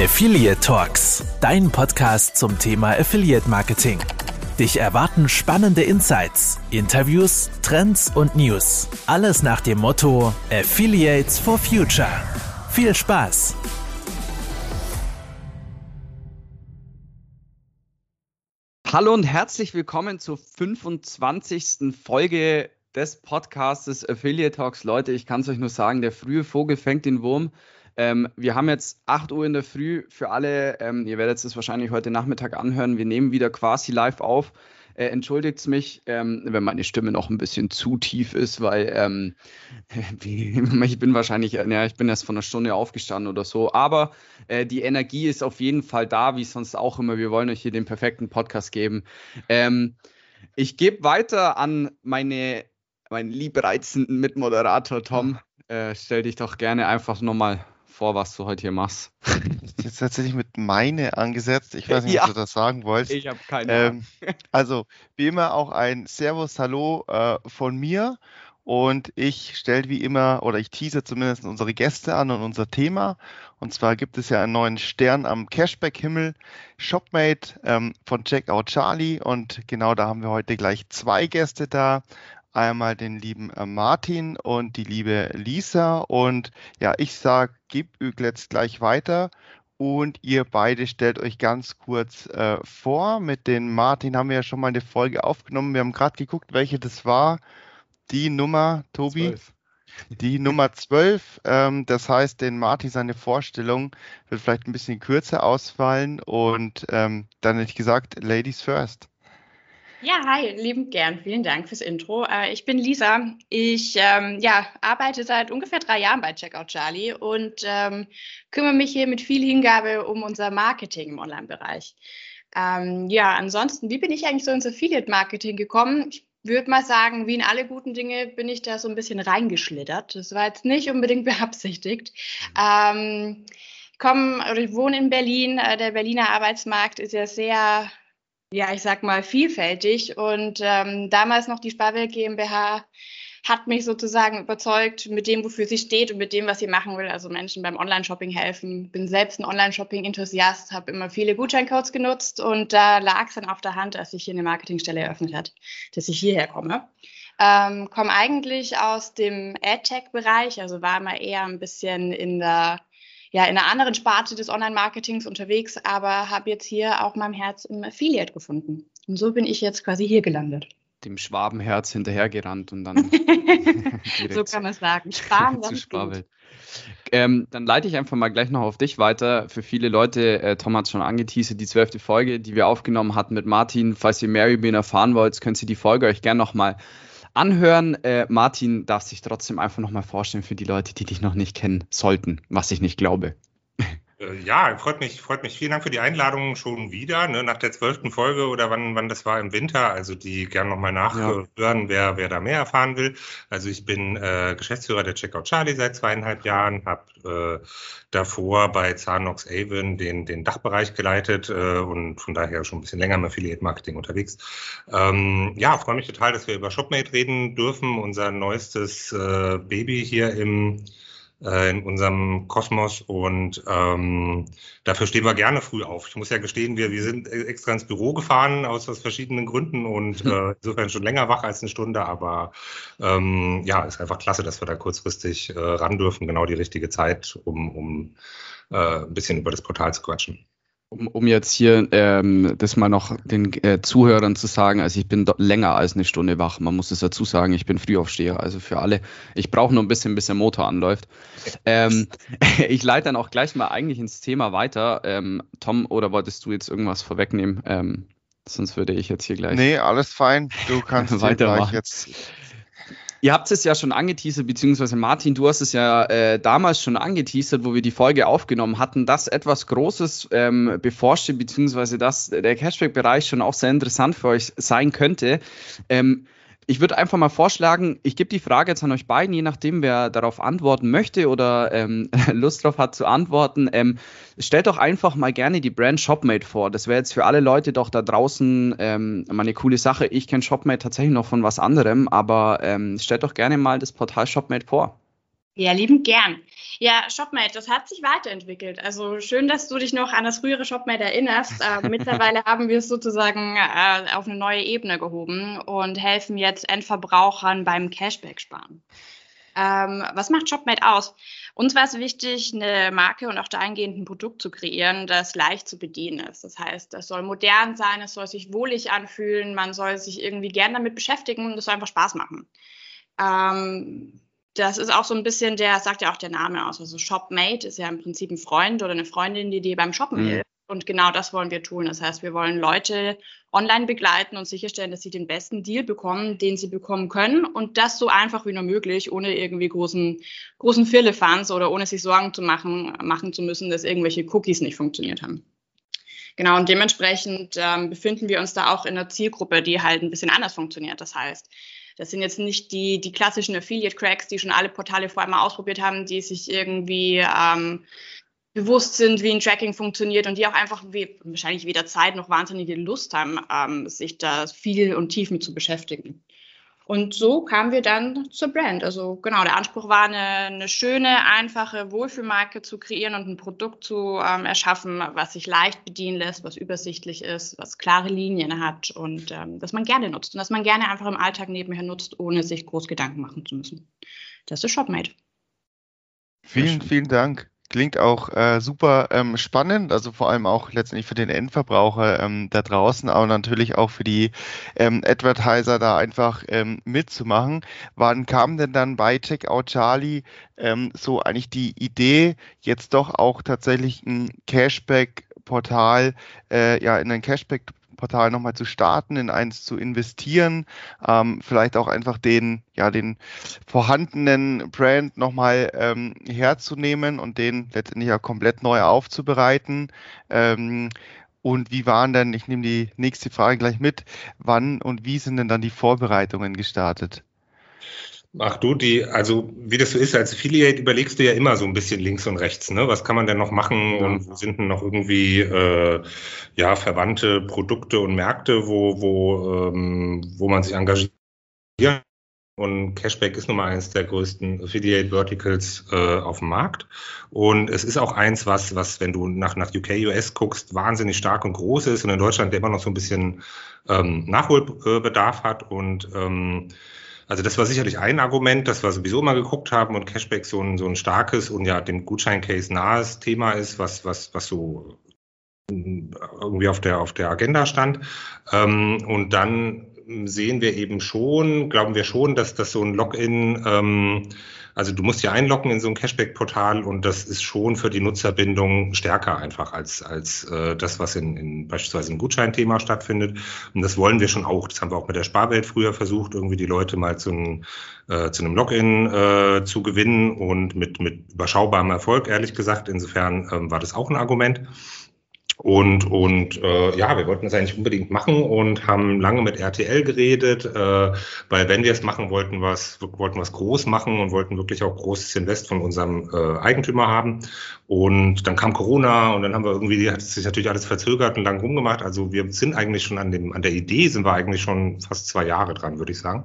Affiliate Talks, dein Podcast zum Thema Affiliate Marketing. Dich erwarten spannende Insights, Interviews, Trends und News. Alles nach dem Motto Affiliates for Future. Viel Spaß! Hallo und herzlich willkommen zur 25. Folge des Podcasts Affiliate Talks. Leute, ich kann es euch nur sagen, der frühe Vogel fängt den Wurm. Ähm, wir haben jetzt 8 Uhr in der Früh für alle. Ähm, ihr werdet es wahrscheinlich heute Nachmittag anhören. Wir nehmen wieder quasi live auf. Äh, Entschuldigt mich, ähm, wenn meine Stimme noch ein bisschen zu tief ist, weil ähm, ich bin wahrscheinlich, ja, ich bin erst von einer Stunde aufgestanden oder so. Aber äh, die Energie ist auf jeden Fall da, wie sonst auch immer. Wir wollen euch hier den perfekten Podcast geben. Ähm, ich gebe weiter an meine, meinen liebreizenden Mitmoderator Tom. Äh, stell dich doch gerne einfach nochmal vor, was du heute hier machst. Jetzt tatsächlich mit meine angesetzt. Ich weiß nicht, ja. ob du das sagen wolltest. Ich habe keine Ahnung. Ähm, also, wie immer auch ein Servus, Hallo äh, von mir. Und ich stelle wie immer, oder ich tease zumindest unsere Gäste an und unser Thema. Und zwar gibt es ja einen neuen Stern am Cashback-Himmel, Shopmate ähm, von Checkout Charlie. Und genau da haben wir heute gleich zwei Gäste da einmal den lieben äh, Martin und die liebe Lisa. Und ja, ich sage, gib jetzt gleich weiter. Und ihr beide stellt euch ganz kurz äh, vor. Mit den Martin haben wir ja schon mal eine Folge aufgenommen. Wir haben gerade geguckt, welche das war. Die Nummer, Tobi. 12. Die Nummer 12. Ähm, das heißt, den Martin seine Vorstellung wird vielleicht ein bisschen kürzer ausfallen. Und ähm, dann hätte ich gesagt, Ladies first. Ja, hi, lieben gern. Vielen Dank fürs Intro. Äh, ich bin Lisa. Ich ähm, ja, arbeite seit ungefähr drei Jahren bei Checkout Charlie und ähm, kümmere mich hier mit viel Hingabe um unser Marketing im Online-Bereich. Ähm, ja, ansonsten, wie bin ich eigentlich so ins Affiliate-Marketing gekommen? Ich würde mal sagen, wie in alle guten Dinge bin ich da so ein bisschen reingeschlittert. Das war jetzt nicht unbedingt beabsichtigt. Ähm, ich komme oder ich wohne in Berlin. Äh, der Berliner Arbeitsmarkt ist ja sehr ja, ich sag mal, vielfältig. Und ähm, damals noch die Sparwelt GmbH hat mich sozusagen überzeugt mit dem, wofür sie steht und mit dem, was sie machen will. Also Menschen beim Online-Shopping helfen. Bin selbst ein Online-Shopping-Enthusiast, habe immer viele Gutscheincodes genutzt und da lag es dann auf der Hand, als sich hier eine Marketingstelle eröffnet hat, dass ich hierher komme. Ähm, komme eigentlich aus dem AdTech-Bereich, also war immer eher ein bisschen in der ja in einer anderen Sparte des Online-Marketings unterwegs, aber habe jetzt hier auch mein Herz im Affiliate gefunden. Und so bin ich jetzt quasi hier gelandet. Dem Schwabenherz hinterhergerannt und dann. so kann man es sagen. Schwaben, zu Schwabel. Ähm, dann leite ich einfach mal gleich noch auf dich weiter. Für viele Leute, äh, Tom hat es schon angeteasert, die zwölfte Folge, die wir aufgenommen hatten mit Martin. Falls ihr mehr über ihn erfahren wollt, könnt ihr die Folge euch gerne nochmal anhören. Äh, Martin darf sich trotzdem einfach nochmal vorstellen für die Leute, die dich noch nicht kennen sollten, was ich nicht glaube. Äh, ja, freut mich, freut mich. Vielen Dank für die Einladung schon wieder, ne, nach der zwölften Folge oder wann, wann das war im Winter. Also die gerne nochmal nachhören, ja. wer, wer da mehr erfahren will. Also ich bin äh, Geschäftsführer der Checkout Charlie seit zweieinhalb Jahren, habe äh, davor bei Zahnox Avon den, den Dachbereich geleitet äh, und von daher schon ein bisschen länger im Affiliate Marketing unterwegs. Ähm, ja, freue mich total, dass wir über Shopmate reden dürfen, unser neuestes äh, Baby hier im äh, in unserem Kosmos und ähm, dafür stehen wir gerne früh auf. Ich muss ja gestehen, wir, wir sind extra ins Büro gefahren aus, aus verschiedenen Gründen und äh, insofern schon länger wach als eine Stunde, aber ähm, ja, ist einfach klasse, dass wir da kurzfristig äh, ran dürfen, genau die richtige Zeit, um, um äh, ein bisschen über das Portal zu quatschen um, um jetzt hier ähm, das mal noch den äh, Zuhörern zu sagen, also ich bin länger als eine Stunde wach. Man muss es dazu sagen, ich bin Frühaufsteher, also für alle. Ich brauche nur ein bisschen, bis der Motor anläuft. Ähm, ich leite dann auch gleich mal eigentlich ins Thema weiter. Ähm, Tom, oder wolltest du jetzt irgendwas vorwegnehmen? Ähm, sonst würde ich jetzt hier gleich. Nee, alles fein. Du kannst weitermachen. jetzt Ihr habt es ja schon angeteasert, beziehungsweise Martin, du hast es ja äh, damals schon angeteasert, wo wir die Folge aufgenommen hatten, dass etwas Großes ähm, beforscht, beziehungsweise dass der Cashback-Bereich schon auch sehr interessant für euch sein könnte. Ähm, ich würde einfach mal vorschlagen, ich gebe die Frage jetzt an euch beiden, je nachdem, wer darauf antworten möchte oder ähm, Lust drauf hat zu antworten. Ähm, stellt doch einfach mal gerne die Brand Shopmate vor. Das wäre jetzt für alle Leute doch da draußen ähm, mal eine coole Sache. Ich kenne Shopmate tatsächlich noch von was anderem, aber ähm, stellt doch gerne mal das Portal Shopmate vor. Ja, lieben gern. Ja, Shopmate, das hat sich weiterentwickelt. Also schön, dass du dich noch an das frühere Shopmate erinnerst. Äh, mittlerweile haben wir es sozusagen äh, auf eine neue Ebene gehoben und helfen jetzt Endverbrauchern beim Cashback sparen. Ähm, was macht Shopmate aus? Uns war es wichtig, eine Marke und auch dahingehend ein Produkt zu kreieren, das leicht zu bedienen ist. Das heißt, es soll modern sein, es soll sich wohlig anfühlen, man soll sich irgendwie gern damit beschäftigen und es soll einfach Spaß machen. Ähm, das ist auch so ein bisschen der, sagt ja auch der Name aus. Also Shopmate ist ja im Prinzip ein Freund oder eine Freundin, die dir beim Shoppen mhm. hilft. Und genau das wollen wir tun. Das heißt, wir wollen Leute online begleiten und sicherstellen, dass sie den besten Deal bekommen, den sie bekommen können. Und das so einfach wie nur möglich, ohne irgendwie großen, großen Firlefanz oder ohne sich Sorgen zu machen, machen zu müssen, dass irgendwelche Cookies nicht funktioniert haben. Genau, und dementsprechend ähm, befinden wir uns da auch in einer Zielgruppe, die halt ein bisschen anders funktioniert. Das heißt, das sind jetzt nicht die, die klassischen Affiliate-Cracks, die schon alle Portale vorher mal ausprobiert haben, die sich irgendwie ähm, bewusst sind, wie ein Tracking funktioniert und die auch einfach wie, wahrscheinlich weder Zeit noch wahnsinnige Lust haben, ähm, sich da viel und tief mit zu beschäftigen. Und so kamen wir dann zur Brand. Also genau, der Anspruch war, eine, eine schöne, einfache Wohlfühlmarke zu kreieren und ein Produkt zu ähm, erschaffen, was sich leicht bedienen lässt, was übersichtlich ist, was klare Linien hat und ähm, das man gerne nutzt und das man gerne einfach im Alltag nebenher nutzt, ohne sich groß Gedanken machen zu müssen. Das ist Shopmate. Vielen, vielen Dank. Klingt auch äh, super ähm, spannend, also vor allem auch letztendlich für den Endverbraucher ähm, da draußen, aber natürlich auch für die ähm, Advertiser da einfach ähm, mitzumachen. Wann kam denn dann bei Checkout Charlie ähm, so eigentlich die Idee, jetzt doch auch tatsächlich ein Cashback-Portal, äh, ja, in ein Cashback Portal nochmal zu starten, in eins zu investieren, ähm, vielleicht auch einfach den, ja, den vorhandenen Brand nochmal ähm, herzunehmen und den letztendlich ja komplett neu aufzubereiten. Ähm, und wie waren denn, ich nehme die nächste Frage gleich mit, wann und wie sind denn dann die Vorbereitungen gestartet? Ach du, die, also wie das so ist, als Affiliate überlegst du ja immer so ein bisschen links und rechts, ne? Was kann man denn noch machen ja. und wo sind denn noch irgendwie äh, ja verwandte Produkte und Märkte, wo, wo, ähm, wo man sich engagiert. Und Cashback ist nun mal eines der größten Affiliate Verticals äh, auf dem Markt. Und es ist auch eins, was, was, wenn du nach, nach UK, US guckst, wahnsinnig stark und groß ist und in Deutschland immer noch so ein bisschen ähm, Nachholbedarf hat und ähm, also das war sicherlich ein Argument, das wir sowieso mal geguckt haben und Cashback so ein, so ein starkes und ja dem Gutscheincase nahes Thema ist, was, was, was so irgendwie auf der, auf der Agenda stand. Ähm, und dann sehen wir eben schon, glauben wir schon, dass das so ein Login ähm, also du musst ja einloggen in so ein Cashback-Portal und das ist schon für die Nutzerbindung stärker einfach als, als äh, das, was in, in beispielsweise im Gutscheinthema stattfindet. Und das wollen wir schon auch. Das haben wir auch mit der Sparwelt früher versucht, irgendwie die Leute mal zu einem, äh, zu einem Login äh, zu gewinnen und mit, mit überschaubarem Erfolg, ehrlich gesagt. Insofern ähm, war das auch ein Argument. Und, und äh, ja, wir wollten das eigentlich unbedingt machen und haben lange mit RTL geredet, äh, weil wenn wir es machen wollten, was wollten was groß machen und wollten wirklich auch großes Invest von unserem äh, Eigentümer haben. Und dann kam Corona und dann haben wir irgendwie, hat sich natürlich alles verzögert und lang rumgemacht. Also wir sind eigentlich schon an dem, an der Idee sind wir eigentlich schon fast zwei Jahre dran, würde ich sagen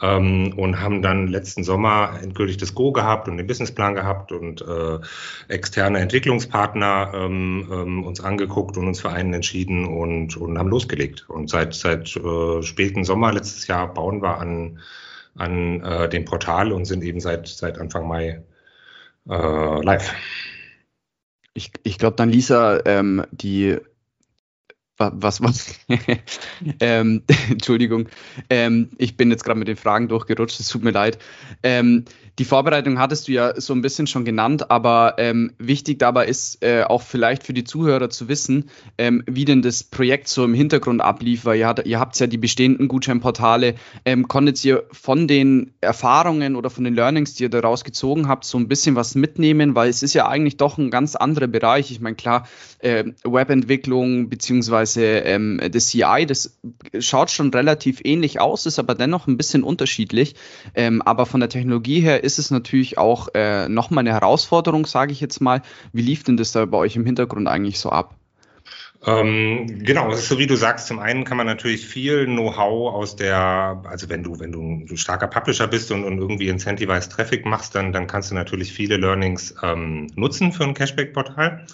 ähm, und haben dann letzten Sommer endgültig das Go gehabt und den Businessplan gehabt und äh, externe Entwicklungspartner ähm, ähm, uns angeguckt und uns für einen entschieden und, und haben losgelegt. Und seit, seit äh, späten Sommer letztes Jahr bauen wir an, an äh, dem Portal und sind eben seit, seit Anfang Mai äh, live. Ich, ich glaube dann, Lisa, ähm, die was, was? ähm, Entschuldigung, ähm, ich bin jetzt gerade mit den Fragen durchgerutscht, es tut mir leid. Ähm, die Vorbereitung hattest du ja so ein bisschen schon genannt, aber ähm, wichtig dabei ist äh, auch vielleicht für die Zuhörer zu wissen, ähm, wie denn das Projekt so im Hintergrund ablief, weil ihr, ihr habt ja die bestehenden Gutscheinportale. Ähm, konntet ihr von den Erfahrungen oder von den Learnings, die ihr daraus gezogen habt, so ein bisschen was mitnehmen, weil es ist ja eigentlich doch ein ganz anderer Bereich. Ich meine, klar, äh, Webentwicklung beziehungsweise ähm, das CI, das schaut schon relativ ähnlich aus, ist aber dennoch ein bisschen unterschiedlich. Ähm, aber von der Technologie her ist es natürlich auch äh, nochmal eine Herausforderung, sage ich jetzt mal. Wie lief denn das da bei euch im Hintergrund eigentlich so ab? Ähm, genau, es ist so wie du sagst, zum einen kann man natürlich viel Know-how aus der, also wenn du, wenn du ein starker Publisher bist und, und irgendwie Incentivized Traffic machst, dann, dann kannst du natürlich viele Learnings ähm, nutzen für ein Cashback-Portal.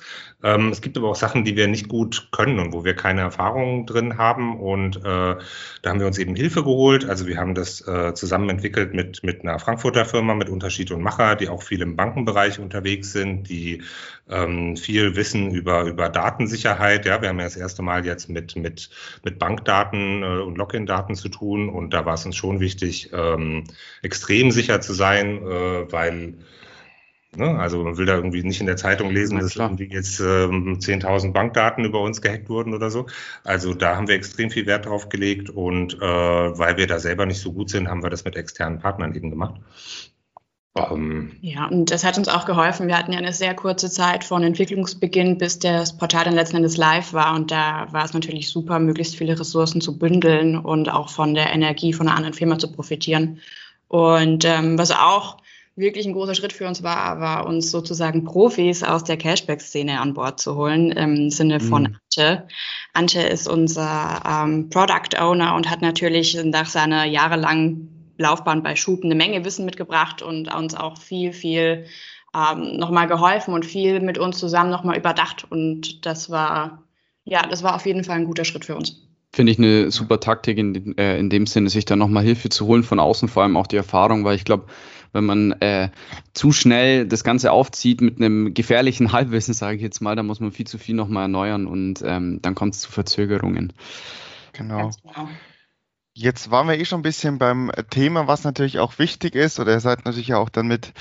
Ähm, es gibt aber auch Sachen, die wir nicht gut können und wo wir keine Erfahrung drin haben. Und äh, da haben wir uns eben Hilfe geholt. Also wir haben das äh, zusammen entwickelt mit, mit einer Frankfurter Firma, mit Unterschied und Macher, die auch viel im Bankenbereich unterwegs sind, die ähm, viel wissen über, über Datensicherheit. Ja, wir haben ja das erste Mal jetzt mit, mit, mit Bankdaten äh, und Login-Daten zu tun. Und da war es uns schon wichtig, ähm, extrem sicher zu sein, äh, weil Ne? Also man will da irgendwie nicht in der Zeitung lesen, dass irgendwie jetzt ähm, 10.000 Bankdaten über uns gehackt wurden oder so. Also da haben wir extrem viel Wert drauf gelegt und äh, weil wir da selber nicht so gut sind, haben wir das mit externen Partnern eben gemacht. Um, ähm, ja, und das hat uns auch geholfen. Wir hatten ja eine sehr kurze Zeit von Entwicklungsbeginn, bis das Portal dann letzten Endes live war. Und da war es natürlich super, möglichst viele Ressourcen zu bündeln und auch von der Energie von einer anderen Firma zu profitieren. Und ähm, was auch wirklich ein großer Schritt für uns war, war uns sozusagen Profis aus der Cashback-Szene an Bord zu holen, im Sinne von mhm. Ante. Ante ist unser ähm, Product Owner und hat natürlich nach seiner jahrelangen Laufbahn bei Schub eine Menge Wissen mitgebracht und uns auch viel, viel ähm, nochmal geholfen und viel mit uns zusammen nochmal überdacht. Und das war, ja, das war auf jeden Fall ein guter Schritt für uns finde ich eine super Taktik in, äh, in dem Sinne, sich da nochmal Hilfe zu holen von außen, vor allem auch die Erfahrung, weil ich glaube, wenn man äh, zu schnell das Ganze aufzieht mit einem gefährlichen Halbwissen, sage ich jetzt mal, dann muss man viel zu viel nochmal erneuern und ähm, dann kommt es zu Verzögerungen. Genau. genau. Jetzt waren wir eh schon ein bisschen beim Thema, was natürlich auch wichtig ist, oder ihr seid natürlich auch dann mit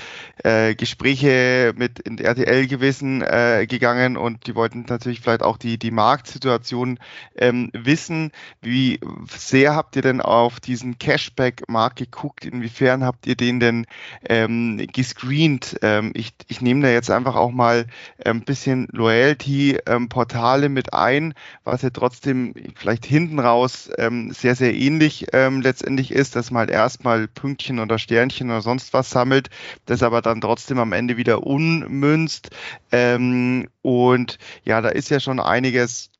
äh, Gespräche mit in RTL gewesen äh, gegangen und die wollten natürlich vielleicht auch die, die Marktsituation ähm, wissen. Wie sehr habt ihr denn auf diesen Cashback-Markt geguckt? Inwiefern habt ihr den denn ähm, gescreent? Ähm, ich, ich nehme da jetzt einfach auch mal ein bisschen Loyalty-Portale mit ein, was ja trotzdem vielleicht hinten raus ähm, sehr, sehr ähnlich ähnlich ähm, letztendlich ist, dass man halt erstmal Pünktchen oder Sternchen oder sonst was sammelt, das aber dann trotzdem am Ende wieder unmünzt. Ähm, und ja, da ist ja schon einiges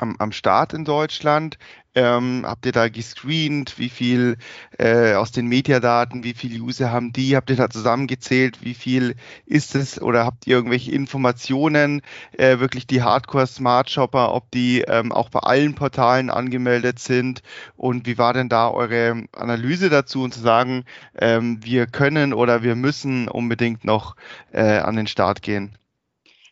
am, am Start in Deutschland. Ähm, habt ihr da gescreent? Wie viel äh, aus den Mediadaten, wie viele User haben die? Habt ihr da zusammengezählt? Wie viel ist es? Oder habt ihr irgendwelche Informationen, äh, wirklich die Hardcore Smart Shopper, ob die ähm, auch bei allen Portalen angemeldet sind? Und wie war denn da eure Analyse dazu und zu sagen, ähm, wir können oder wir müssen unbedingt noch äh, an den Start gehen?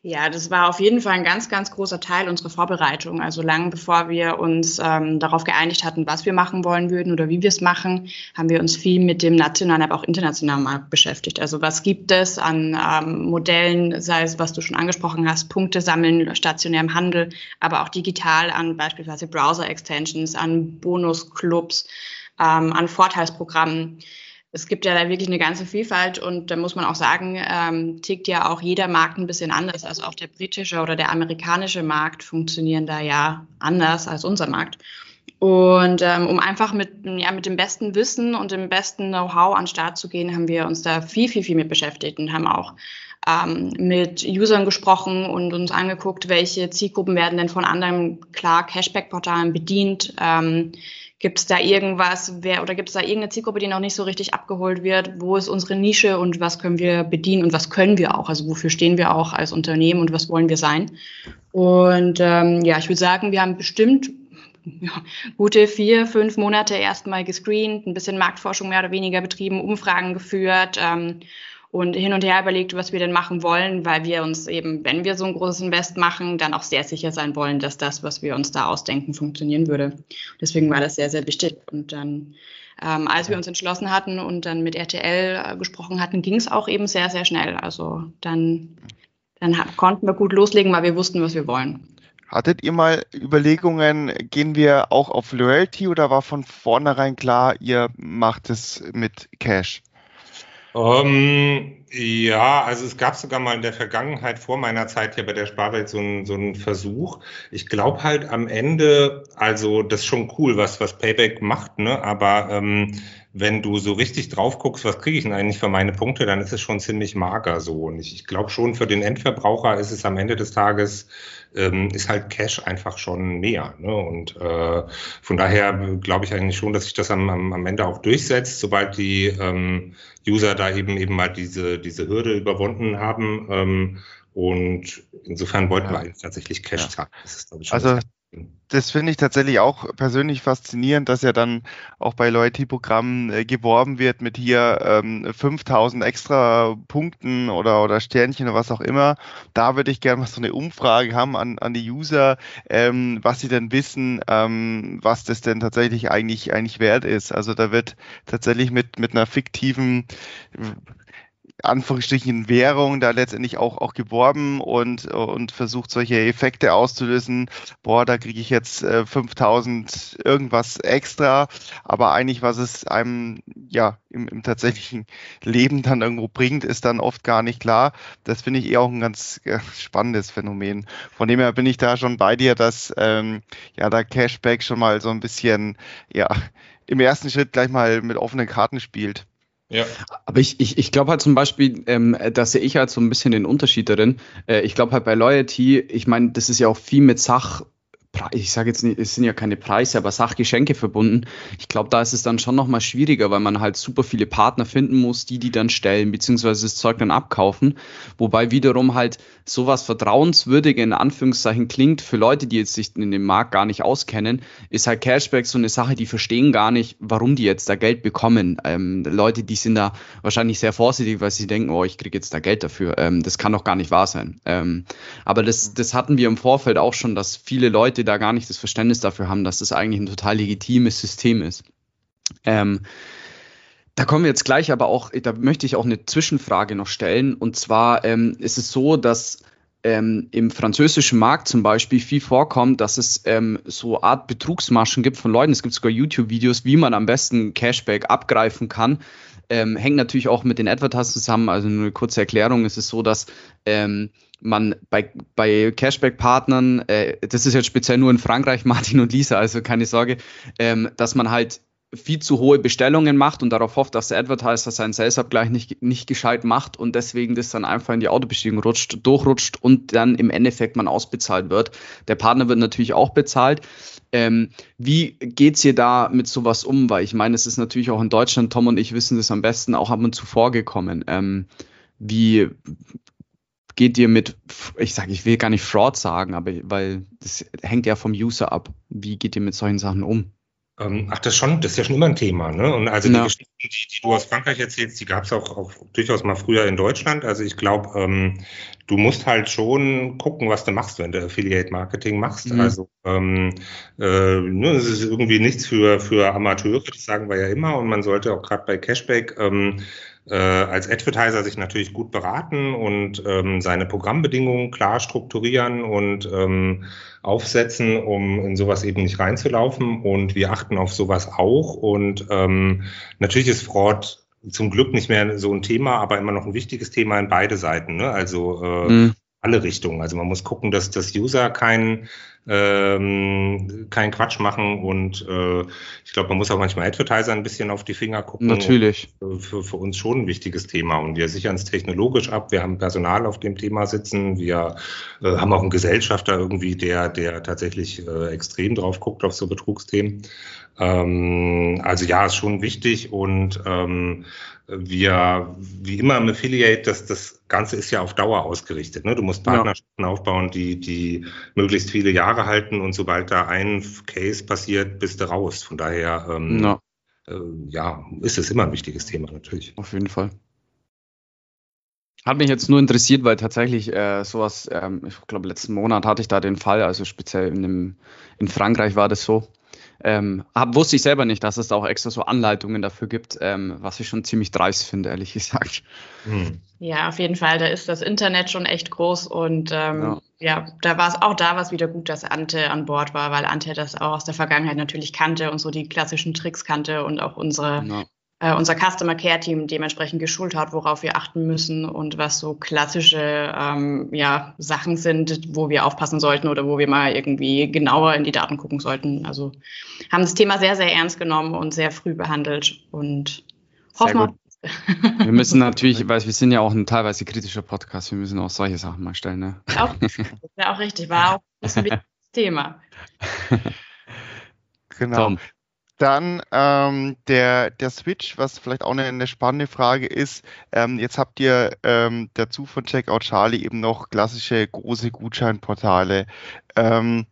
Ja, das war auf jeden Fall ein ganz, ganz großer Teil unserer Vorbereitung. Also lang bevor wir uns ähm, darauf geeinigt hatten, was wir machen wollen würden oder wie wir es machen, haben wir uns viel mit dem nationalen, aber auch internationalen Markt beschäftigt. Also was gibt es an ähm, Modellen, sei es, was du schon angesprochen hast, Punkte sammeln, stationärem Handel, aber auch digital an beispielsweise Browser-Extensions, an Bonusclubs, ähm, an Vorteilsprogrammen es gibt ja da wirklich eine ganze Vielfalt und da muss man auch sagen, ähm, tickt ja auch jeder Markt ein bisschen anders. Also auch der britische oder der amerikanische Markt funktionieren da ja anders als unser Markt. Und ähm, um einfach mit, ja, mit dem besten Wissen und dem besten Know-how an den Start zu gehen, haben wir uns da viel, viel, viel mit beschäftigt und haben auch ähm, mit Usern gesprochen und uns angeguckt, welche Zielgruppen werden denn von anderen, klar, Cashback-Portalen bedient. Ähm, Gibt es da irgendwas, wer oder gibt es da irgendeine Zielgruppe, die noch nicht so richtig abgeholt wird? Wo ist unsere Nische und was können wir bedienen und was können wir auch? Also wofür stehen wir auch als Unternehmen und was wollen wir sein? Und ähm, ja, ich würde sagen, wir haben bestimmt ja, gute vier, fünf Monate erstmal gescreent, ein bisschen Marktforschung mehr oder weniger betrieben, Umfragen geführt. Ähm, und hin und her überlegt, was wir denn machen wollen, weil wir uns eben, wenn wir so ein großes Invest machen, dann auch sehr sicher sein wollen, dass das, was wir uns da ausdenken, funktionieren würde. Deswegen war das sehr, sehr wichtig. Und dann, ähm, als wir uns entschlossen hatten und dann mit RTL äh, gesprochen hatten, ging es auch eben sehr, sehr schnell. Also dann, dann konnten wir gut loslegen, weil wir wussten, was wir wollen. Hattet ihr mal Überlegungen, gehen wir auch auf Loyalty oder war von vornherein klar, ihr macht es mit Cash? Ähm, Ja, also es gab sogar mal in der Vergangenheit vor meiner Zeit hier bei der Sparwelt so einen so einen Versuch. Ich glaube halt am Ende, also das ist schon cool, was, was Payback macht, ne? Aber ähm, wenn du so richtig drauf guckst, was kriege ich denn eigentlich für meine Punkte, dann ist es schon ziemlich mager so. Und ich, ich glaube schon, für den Endverbraucher ist es am Ende des Tages, ähm, ist halt Cash einfach schon mehr. Ne? Und äh, von daher glaube ich eigentlich schon, dass sich das am, am, am Ende auch durchsetzt, sobald die ähm, User da eben eben mal diese, diese Hürde überwunden haben. Ähm, und insofern wollten ja. wir eigentlich tatsächlich Cash ja. zahlen. Das ist, ich, also das finde ich tatsächlich auch persönlich faszinierend, dass ja dann auch bei Loyalty-Programmen äh, geworben wird mit hier ähm, 5000 extra Punkten oder, oder Sternchen oder was auch immer. Da würde ich gerne mal so eine Umfrage haben an, an die User, ähm, was sie denn wissen, ähm, was das denn tatsächlich eigentlich, eigentlich wert ist. Also da wird tatsächlich mit, mit einer fiktiven Anführungsstrichen Währung da letztendlich auch, auch geworben und, und versucht solche Effekte auszulösen. Boah, da kriege ich jetzt äh, 5000 irgendwas extra, aber eigentlich, was es einem ja im, im tatsächlichen Leben dann irgendwo bringt, ist dann oft gar nicht klar. Das finde ich eher auch ein ganz äh, spannendes Phänomen. Von dem her bin ich da schon bei dir, dass ähm, ja da Cashback schon mal so ein bisschen ja im ersten Schritt gleich mal mit offenen Karten spielt. Ja. Aber ich, ich, ich glaube halt zum Beispiel, ähm, da sehe ich halt so ein bisschen den Unterschied darin. Äh, ich glaube halt bei Loyalty, ich meine, das ist ja auch viel mit Sach, ich sage jetzt nicht, es sind ja keine Preise, aber Sachgeschenke verbunden. Ich glaube, da ist es dann schon nochmal schwieriger, weil man halt super viele Partner finden muss, die die dann stellen, beziehungsweise das Zeug dann abkaufen. Wobei wiederum halt sowas vertrauenswürdige in Anführungszeichen klingt für Leute, die jetzt sich in dem Markt gar nicht auskennen, ist halt Cashback so eine Sache, die verstehen gar nicht, warum die jetzt da Geld bekommen. Ähm, Leute, die sind da wahrscheinlich sehr vorsichtig, weil sie denken, oh, ich kriege jetzt da Geld dafür. Ähm, das kann doch gar nicht wahr sein. Ähm, aber das, das hatten wir im Vorfeld auch schon, dass viele Leute da gar nicht das Verständnis dafür haben, dass das eigentlich ein total legitimes System ist. Ähm, da kommen wir jetzt gleich aber auch, da möchte ich auch eine Zwischenfrage noch stellen. Und zwar ähm, ist es so, dass ähm, im französischen Markt zum Beispiel viel vorkommt, dass es ähm, so Art Betrugsmaschen gibt von Leuten. Es gibt sogar YouTube-Videos, wie man am besten Cashback abgreifen kann. Ähm, hängt natürlich auch mit den Advertisers zusammen. Also nur eine kurze Erklärung. Es ist so, dass ähm, man bei, bei Cashback-Partnern, äh, das ist jetzt speziell nur in Frankreich, Martin und Lisa, also keine Sorge, ähm, dass man halt viel zu hohe Bestellungen macht und darauf hofft, dass der Advertiser seinen Sales-Abgleich nicht, nicht gescheit macht und deswegen das dann einfach in die Autobestätigung rutscht, durchrutscht und dann im Endeffekt man ausbezahlt wird. Der Partner wird natürlich auch bezahlt. Ähm, wie geht's ihr da mit sowas um? Weil ich meine, es ist natürlich auch in Deutschland, Tom und ich wissen das am besten, auch ab und zu vorgekommen. Ähm, wie geht ihr mit, ich sage, ich will gar nicht Fraud sagen, aber weil das hängt ja vom User ab. Wie geht ihr mit solchen Sachen um? Ähm, ach, das schon, das ist ja schon immer ein Thema, ne? Und also ja. die Geschichten, die, die, du aus Frankreich erzählst, die gab es auch, auch durchaus mal früher in Deutschland. Also ich glaube, ähm, du musst halt schon gucken, was du machst, wenn du Affiliate Marketing machst. Mhm. Also ähm, äh, ne, es ist irgendwie nichts für, für Amateure, das sagen wir ja immer. Und man sollte auch gerade bei Cashback ähm, äh, als Advertiser sich natürlich gut beraten und ähm, seine Programmbedingungen klar strukturieren und ähm, aufsetzen, um in sowas eben nicht reinzulaufen. Und wir achten auf sowas auch. Und ähm, natürlich ist Fraud zum Glück nicht mehr so ein Thema, aber immer noch ein wichtiges Thema in beide Seiten. Ne? Also äh, mhm. alle Richtungen. Also man muss gucken, dass das User keinen ähm, keinen Quatsch machen und äh, ich glaube, man muss auch manchmal Advertiser ein bisschen auf die Finger gucken. Natürlich. Für, für uns schon ein wichtiges Thema und wir sichern es technologisch ab. Wir haben Personal auf dem Thema sitzen. Wir äh, haben auch einen Gesellschafter irgendwie, der, der tatsächlich äh, extrem drauf guckt auf so Betrugsthemen. Ähm, also ja, ist schon wichtig und ähm, wir, wie immer im Affiliate, das, das Ganze ist ja auf Dauer ausgerichtet. Ne? Du musst Partnerschaften ja. aufbauen, die, die möglichst viele Jahre halten und sobald da ein Case passiert, bist du raus. Von daher, ähm, ja. Äh, ja, ist es immer ein wichtiges Thema natürlich. Auf jeden Fall. Hat mich jetzt nur interessiert, weil tatsächlich äh, sowas, ähm, ich glaube, letzten Monat hatte ich da den Fall, also speziell in, dem, in Frankreich war das so, ähm, hab, wusste ich selber nicht, dass es da auch extra so Anleitungen dafür gibt, ähm, was ich schon ziemlich dreist finde, ehrlich gesagt. Hm. Ja, auf jeden Fall. Da ist das Internet schon echt groß und ähm, ja. ja. da war es auch da was wieder gut, dass Ante an Bord war, weil Ante das auch aus der Vergangenheit natürlich kannte und so die klassischen Tricks kannte und auch unsere ja. Äh, unser Customer Care Team dementsprechend geschult hat, worauf wir achten müssen und was so klassische ähm, ja, Sachen sind, wo wir aufpassen sollten oder wo wir mal irgendwie genauer in die Daten gucken sollten. Also haben das Thema sehr, sehr ernst genommen und sehr früh behandelt und hoffen wir. Wir müssen natürlich, weil wir sind ja auch ein teilweise kritischer Podcast, wir müssen auch solche Sachen mal stellen. Ne? Auch, ja, auch richtig, war auch ein wichtiges Thema. Genau. Tom. Dann ähm, der, der Switch, was vielleicht auch eine, eine spannende Frage ist. Ähm, jetzt habt ihr ähm, dazu von Checkout Charlie eben noch klassische große Gutscheinportale. Ähm,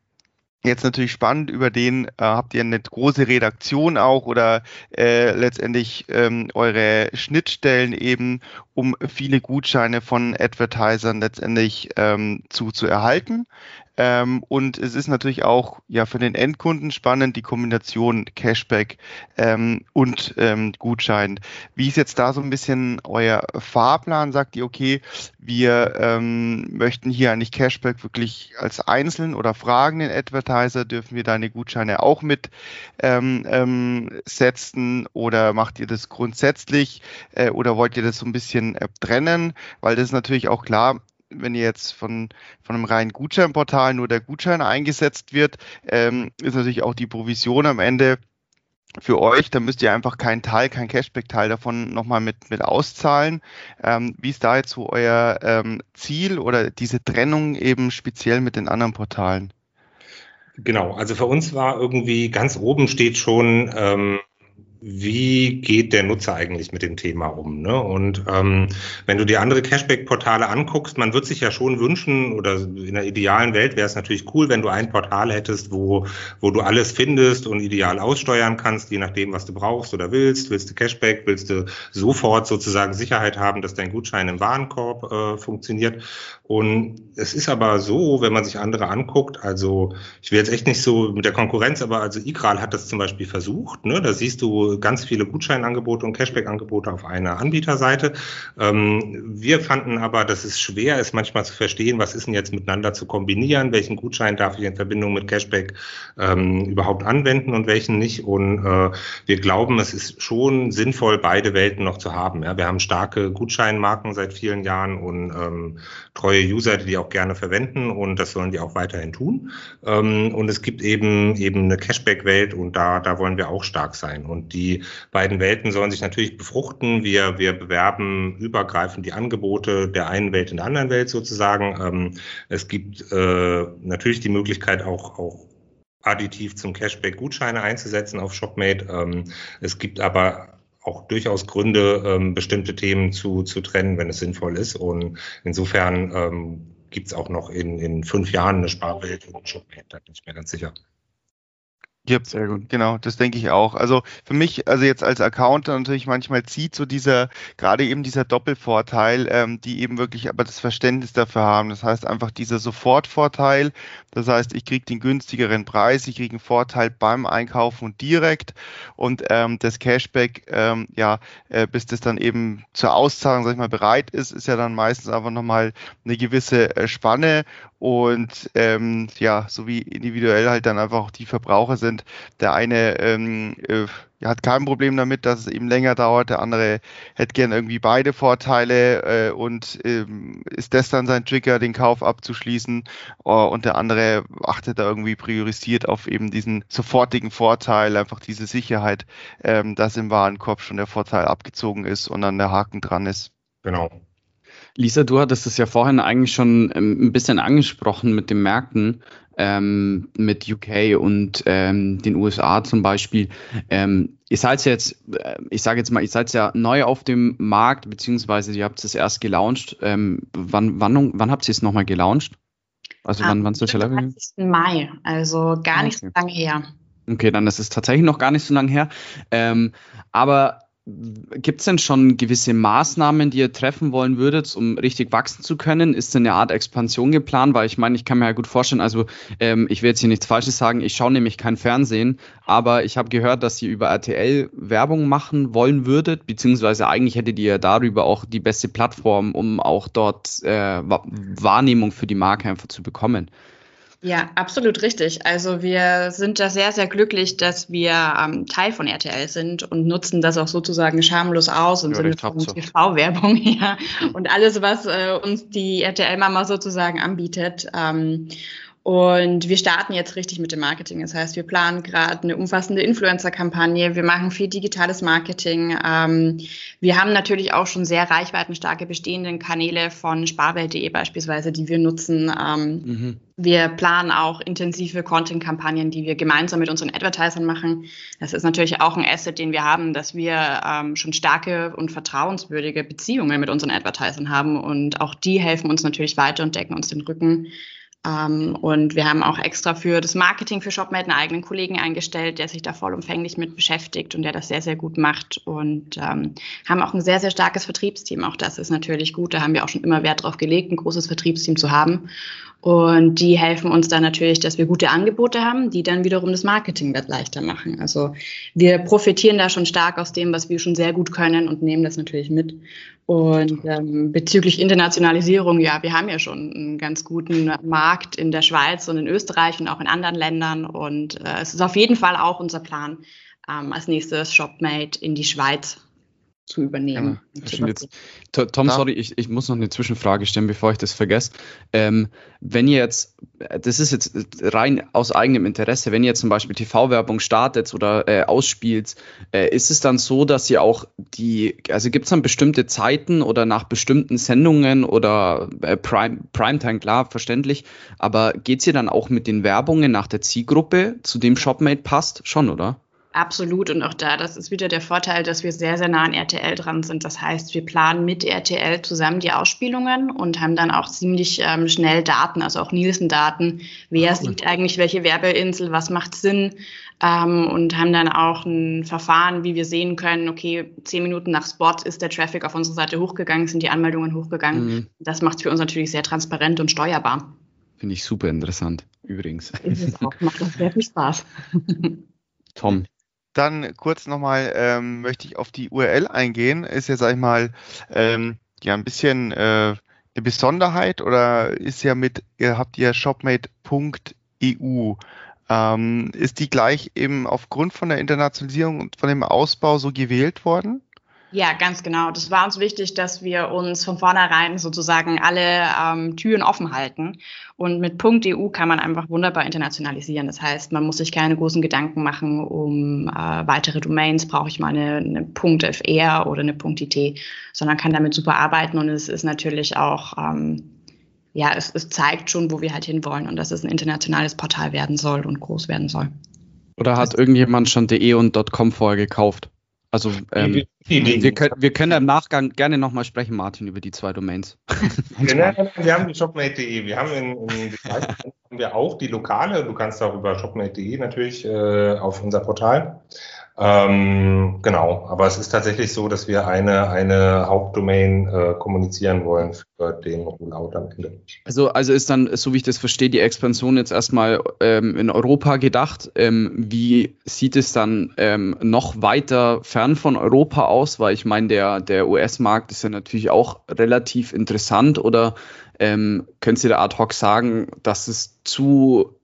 Jetzt natürlich spannend, über den äh, habt ihr eine große Redaktion auch oder äh, letztendlich ähm, eure Schnittstellen eben, um viele Gutscheine von Advertisern letztendlich ähm, zu, zu erhalten. Ähm, und es ist natürlich auch ja für den Endkunden spannend, die Kombination Cashback ähm, und ähm, Gutschein. Wie ist jetzt da so ein bisschen euer Fahrplan? Sagt ihr, okay, wir ähm, möchten hier eigentlich Cashback wirklich als einzeln oder fragenden Advertiser, dürfen wir deine Gutscheine auch mit ähm, ähm, setzen oder macht ihr das grundsätzlich äh, oder wollt ihr das so ein bisschen äh, trennen? Weil das ist natürlich auch klar, wenn ihr jetzt von, von einem reinen Gutscheinportal nur der Gutschein eingesetzt wird, ähm, ist natürlich auch die Provision am Ende für euch, da müsst ihr einfach keinen Teil, kein Cashback-Teil davon nochmal mit, mit auszahlen. Ähm, wie ist da jetzt so euer ähm, Ziel oder diese Trennung eben speziell mit den anderen Portalen? Genau, also für uns war irgendwie ganz oben steht schon, ähm, wie geht der Nutzer eigentlich mit dem Thema um? Ne? Und ähm, wenn du dir andere Cashback-Portale anguckst, man wird sich ja schon wünschen, oder in der idealen Welt wäre es natürlich cool, wenn du ein Portal hättest, wo, wo du alles findest und ideal aussteuern kannst, je nachdem, was du brauchst oder willst. Willst du Cashback, willst du sofort sozusagen Sicherheit haben, dass dein Gutschein im Warenkorb äh, funktioniert. Und es ist aber so, wenn man sich andere anguckt, also ich will jetzt echt nicht so mit der Konkurrenz, aber also Igral hat das zum Beispiel versucht. Ne? Da siehst du ganz viele Gutscheinangebote und Cashback-Angebote auf einer Anbieterseite. Ähm, wir fanden aber, dass es schwer ist, manchmal zu verstehen, was ist denn jetzt miteinander zu kombinieren, welchen Gutschein darf ich in Verbindung mit Cashback ähm, überhaupt anwenden und welchen nicht. Und äh, wir glauben, es ist schon sinnvoll, beide Welten noch zu haben. Wir haben starke Gutscheinmarken seit vielen Jahren und ähm, treue User, die die auch gerne verwenden und das sollen die auch weiterhin tun. Und es gibt eben eben eine Cashback-Welt und da, da wollen wir auch stark sein. Und die beiden Welten sollen sich natürlich befruchten. Wir, wir bewerben übergreifend die Angebote der einen Welt in der anderen Welt sozusagen. Ähm, es gibt äh, natürlich die Möglichkeit auch, auch additiv zum Cashback Gutscheine einzusetzen auf Shopmate. Ähm, es gibt aber auch durchaus Gründe, ähm, bestimmte Themen zu, zu trennen, wenn es sinnvoll ist. Und insofern ähm, gibt es auch noch in, in fünf Jahren eine Sparwelt und schon da bin ich mir ganz sicher. Ja, sehr gut. Genau, das denke ich auch. Also für mich, also jetzt als Accounter natürlich manchmal zieht so dieser, gerade eben dieser Doppelvorteil, ähm, die eben wirklich aber das Verständnis dafür haben. Das heißt einfach dieser Sofortvorteil. Das heißt, ich kriege den günstigeren Preis, ich kriege einen Vorteil beim Einkaufen und direkt und ähm, das Cashback, ähm, ja, äh, bis das dann eben zur Auszahlung, sag ich mal, bereit ist, ist ja dann meistens einfach nochmal eine gewisse äh, Spanne und ähm, ja, so wie individuell halt dann einfach auch die Verbraucher sind. Der eine ähm, äh, hat kein Problem damit, dass es eben länger dauert, der andere hätte gern irgendwie beide Vorteile äh, und ähm, ist das dann sein Trigger, den Kauf abzuschließen äh, und der andere achtet da irgendwie priorisiert auf eben diesen sofortigen Vorteil, einfach diese Sicherheit, ähm, dass im Warenkorb schon der Vorteil abgezogen ist und dann der Haken dran ist. Genau. Lisa, du hattest es ja vorhin eigentlich schon ähm, ein bisschen angesprochen mit den Märkten, ähm, mit UK und ähm, den USA zum Beispiel. Ähm, ihr seid jetzt, äh, ich sage jetzt mal, ihr seid ja neu auf dem Markt, beziehungsweise ihr habt es erst gelauncht. Ähm, wann, wann, wann habt ihr es nochmal gelauncht? Also wann, wann ist der Level? Mai, also gar nicht okay. so lange her. Okay, dann ist es tatsächlich noch gar nicht so lange her. Ähm, aber Gibt es denn schon gewisse Maßnahmen, die ihr treffen wollen würdet, um richtig wachsen zu können? Ist denn eine Art Expansion geplant? Weil ich meine, ich kann mir ja gut vorstellen, also ähm, ich will jetzt hier nichts Falsches sagen, ich schaue nämlich kein Fernsehen, aber ich habe gehört, dass ihr über RTL Werbung machen wollen würdet, beziehungsweise eigentlich hättet ihr darüber auch die beste Plattform, um auch dort äh, Wahrnehmung für die Marke einfach zu bekommen. Ja, absolut richtig. Also wir sind da sehr, sehr glücklich, dass wir ähm, Teil von RTL sind und nutzen das auch sozusagen schamlos aus im ja, Sinne von so. TV-Werbung. Ja. Und alles, was äh, uns die RTL-Mama sozusagen anbietet. Ähm, und wir starten jetzt richtig mit dem Marketing. Das heißt, wir planen gerade eine umfassende Influencer-Kampagne. Wir machen viel digitales Marketing. Ähm, wir haben natürlich auch schon sehr reichweitenstarke bestehende Kanäle von sparwelt.de beispielsweise, die wir nutzen. Ähm, mhm. Wir planen auch intensive Content-Kampagnen, die wir gemeinsam mit unseren Advertisern machen. Das ist natürlich auch ein Asset, den wir haben, dass wir ähm, schon starke und vertrauenswürdige Beziehungen mit unseren Advertisern haben. Und auch die helfen uns natürlich weiter und decken uns den Rücken. Ähm, und wir haben auch extra für das Marketing für ShopMate einen eigenen Kollegen eingestellt, der sich da vollumfänglich mit beschäftigt und der das sehr, sehr gut macht. Und ähm, haben auch ein sehr, sehr starkes Vertriebsteam. Auch das ist natürlich gut. Da haben wir auch schon immer Wert drauf gelegt, ein großes Vertriebsteam zu haben. Und die helfen uns dann natürlich, dass wir gute Angebote haben, die dann wiederum das Marketing wird leichter machen. Also wir profitieren da schon stark aus dem, was wir schon sehr gut können und nehmen das natürlich mit. Und ähm, bezüglich Internationalisierung, ja, wir haben ja schon einen ganz guten Markt in der Schweiz und in Österreich und auch in anderen Ländern. Und äh, es ist auf jeden Fall auch unser Plan, ähm, als nächstes Shopmate in die Schweiz zu übernehmen. Ja, jetzt, Tom, sorry, ich, ich muss noch eine Zwischenfrage stellen, bevor ich das vergesse. Ähm, wenn ihr jetzt, das ist jetzt rein aus eigenem Interesse, wenn ihr jetzt zum Beispiel TV-Werbung startet oder äh, ausspielt, äh, ist es dann so, dass ihr auch die, also gibt es dann bestimmte Zeiten oder nach bestimmten Sendungen oder äh, Prime, Primetime, klar, verständlich, aber geht es ihr dann auch mit den Werbungen nach der Zielgruppe, zu dem Shopmate passt? Schon, oder? Absolut. Und auch da, das ist wieder der Vorteil, dass wir sehr, sehr nah an RTL dran sind. Das heißt, wir planen mit RTL zusammen die Ausspielungen und haben dann auch ziemlich ähm, schnell Daten, also auch Nielsen-Daten. Wer cool. sieht eigentlich welche Werbeinsel, was macht Sinn? Ähm, und haben dann auch ein Verfahren, wie wir sehen können, okay, zehn Minuten nach Spot ist der Traffic auf unserer Seite hochgegangen, sind die Anmeldungen hochgegangen. Mhm. Das macht es für uns natürlich sehr transparent und steuerbar. Finde ich super interessant, übrigens. Ist es auch, macht auch sehr viel Spaß. Tom, dann kurz nochmal ähm, möchte ich auf die URL eingehen. Ist ja, sag ich mal, ähm, ja ein bisschen äh, eine Besonderheit oder ist ja mit, ihr habt ihr shopmate.eu. Ähm, ist die gleich eben aufgrund von der Internationalisierung und von dem Ausbau so gewählt worden? Ja, ganz genau. Das war uns wichtig, dass wir uns von vornherein sozusagen alle ähm, Türen offen halten. Und mit .eu kann man einfach wunderbar internationalisieren. Das heißt, man muss sich keine großen Gedanken machen um äh, weitere Domains. Brauche ich mal eine, eine .fr oder eine .it, sondern kann damit super arbeiten. Und es ist natürlich auch, ähm, ja, es, es zeigt schon, wo wir halt hinwollen und dass es ein internationales Portal werden soll und groß werden soll. Oder hat irgendjemand schon de und .com vorher gekauft? Also ähm, wir, können, wir können im Nachgang gerne nochmal sprechen, Martin, über die zwei Domains. genau, wir haben die shopmate.de. Wir haben in, in haben wir auch die lokale. Du kannst auch über shopmate.de natürlich äh, auf unser Portal. Ähm, genau, aber es ist tatsächlich so, dass wir eine, eine Hauptdomain äh, kommunizieren wollen für den Rollout am Ende. Also, also ist dann, so wie ich das verstehe, die Expansion jetzt erstmal ähm, in Europa gedacht. Ähm, wie sieht es dann ähm, noch weiter fern von Europa aus? Weil ich meine, der, der US-Markt ist ja natürlich auch relativ interessant oder ähm, können Sie da ad hoc sagen, dass es zu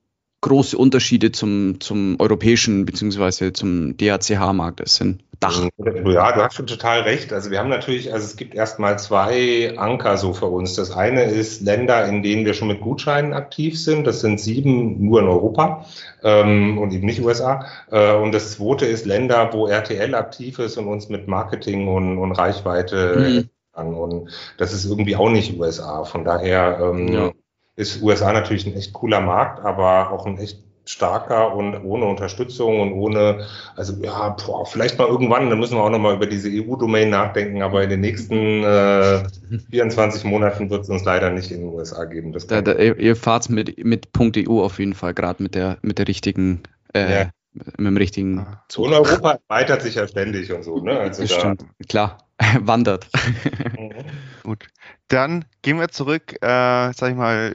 große Unterschiede zum, zum europäischen bzw. zum DACH-Markt ist, sind Dach. Ja, du hast schon total recht. Also wir haben natürlich, also es gibt erstmal zwei Anker so für uns. Das eine ist Länder, in denen wir schon mit Gutscheinen aktiv sind. Das sind sieben nur in Europa ähm, und eben nicht USA. Äh, und das zweite ist Länder, wo RTL aktiv ist und uns mit Marketing und, und Reichweite mhm. an. Und das ist irgendwie auch nicht USA. Von daher ähm, ja ist USA natürlich ein echt cooler Markt, aber auch ein echt starker und ohne Unterstützung und ohne, also ja, boah, vielleicht mal irgendwann, da müssen wir auch nochmal über diese EU-Domain nachdenken, aber in den nächsten äh, 24 Monaten wird es uns leider nicht in den USA geben. Da, da, ihr fahrt mit, mit .eu auf jeden Fall, gerade mit der, mit der richtigen äh, ja. mit dem richtigen Zug. Und Europa erweitert sich ja ständig und so, ne? Also da, klar, wandert. Gut. Dann gehen wir zurück, äh, sag ich mal,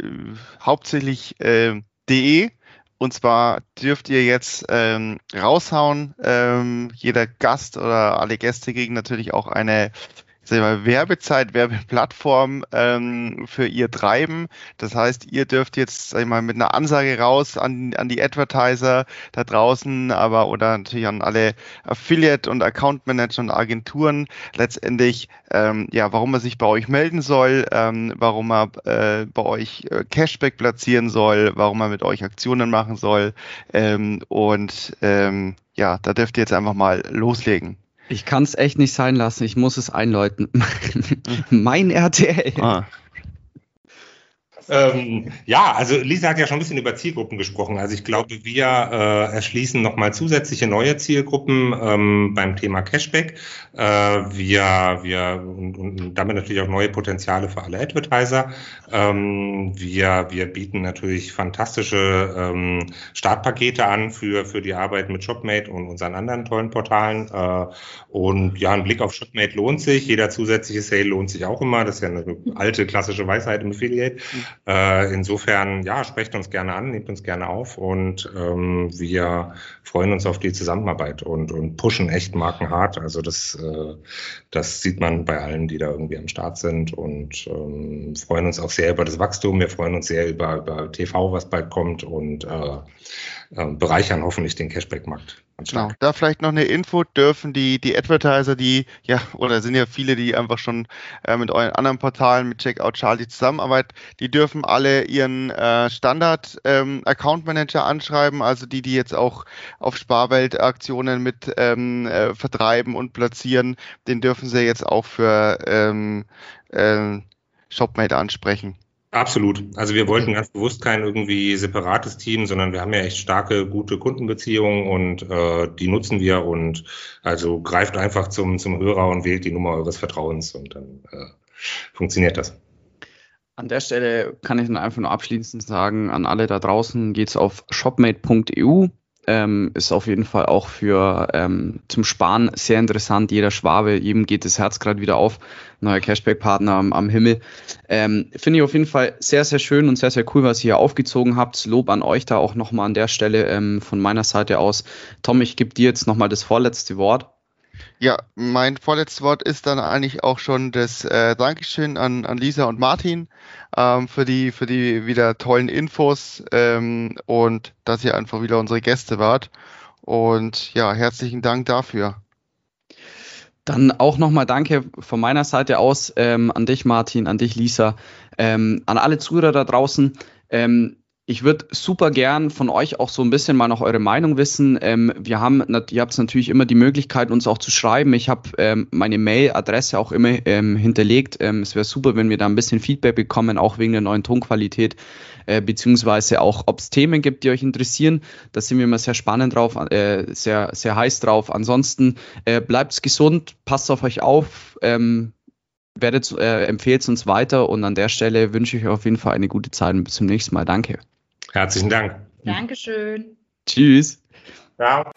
hauptsächlich äh, DE. Und zwar dürft ihr jetzt ähm, raushauen. Ähm, jeder Gast oder alle Gäste kriegen natürlich auch eine mal, Werbezeit, Werbeplattform ähm, für ihr Treiben. Das heißt, ihr dürft jetzt sag ich mal, mit einer Ansage raus an, an die Advertiser da draußen, aber oder natürlich an alle Affiliate und Account Manager und Agenturen letztendlich, ähm, ja, warum man sich bei euch melden soll, ähm, warum man äh, bei euch äh, Cashback platzieren soll, warum man mit euch Aktionen machen soll ähm, und ähm, ja, da dürft ihr jetzt einfach mal loslegen. Ich kann es echt nicht sein lassen. Ich muss es einläuten. mein RTL. Ah. Ähm, ja, also Lisa hat ja schon ein bisschen über Zielgruppen gesprochen. Also ich glaube, wir äh, erschließen nochmal zusätzliche neue Zielgruppen ähm, beim Thema Cashback. Äh, wir, wir und, und damit natürlich auch neue Potenziale für alle Advertiser. Ähm, wir, wir bieten natürlich fantastische ähm, Startpakete an für, für die Arbeit mit Shopmate und unseren anderen tollen Portalen. Äh, und ja, ein Blick auf Shopmate lohnt sich. Jeder zusätzliche Sale lohnt sich auch immer. Das ist ja eine alte klassische Weisheit im Affiliate. Äh, insofern, ja, sprecht uns gerne an, nehmt uns gerne auf und ähm, wir freuen uns auf die Zusammenarbeit und, und pushen echt Marken hart. Also das, äh, das sieht man bei allen, die da irgendwie am Start sind und ähm, freuen uns auch sehr über das Wachstum. Wir freuen uns sehr über, über TV, was bald kommt und äh, äh, bereichern hoffentlich den Cashback-Markt. Genau. Da vielleicht noch eine Info, dürfen die, die Advertiser, die, ja, oder sind ja viele, die einfach schon äh, mit euren anderen Portalen, mit Checkout Charlie zusammenarbeiten, die dürfen alle ihren äh, Standard-Account ähm, Manager anschreiben, also die, die jetzt auch auf Sparwelt-Aktionen mit ähm, äh, vertreiben und platzieren, den dürfen sie jetzt auch für ähm, äh, Shopmate ansprechen. Absolut. Also wir wollten ganz bewusst kein irgendwie separates Team, sondern wir haben ja echt starke, gute Kundenbeziehungen und äh, die nutzen wir und also greift einfach zum, zum Hörer und wählt die Nummer eures Vertrauens und dann äh, funktioniert das. An der Stelle kann ich dann einfach nur abschließend sagen, an alle da draußen geht's auf shopmate.eu ähm, ist auf jeden Fall auch für ähm, zum Sparen sehr interessant. Jeder Schwabe, jedem geht das Herz gerade wieder auf. Neuer Cashback-Partner am, am, Himmel. Ähm, Finde ich auf jeden Fall sehr, sehr schön und sehr, sehr cool, was ihr hier aufgezogen habt. Lob an euch da auch nochmal an der Stelle ähm, von meiner Seite aus. Tom, ich gebe dir jetzt nochmal das vorletzte Wort. Ja, mein vorletztes Wort ist dann eigentlich auch schon das äh, Dankeschön an, an Lisa und Martin ähm, für, die, für die wieder tollen Infos ähm, und dass ihr einfach wieder unsere Gäste wart. Und ja, herzlichen Dank dafür. Dann auch nochmal Danke von meiner Seite aus ähm, an dich, Martin, an dich, Lisa, ähm, an alle Zuhörer da draußen. Ähm, ich würde super gern von euch auch so ein bisschen mal noch eure Meinung wissen. Ähm, wir haben, ihr habt natürlich immer die Möglichkeit, uns auch zu schreiben. Ich habe ähm, meine Mail-Adresse auch immer ähm, hinterlegt. Ähm, es wäre super, wenn wir da ein bisschen Feedback bekommen, auch wegen der neuen Tonqualität, äh, beziehungsweise auch, ob es Themen gibt, die euch interessieren. Da sind wir immer sehr spannend drauf, äh, sehr, sehr heiß drauf. Ansonsten äh, bleibt gesund, passt auf euch auf. Ähm, werdet, äh, empfehlt uns weiter und an der Stelle wünsche ich euch auf jeden Fall eine gute Zeit und bis zum nächsten Mal. Danke. Herzlichen Dank. Dankeschön. Tschüss. Ciao.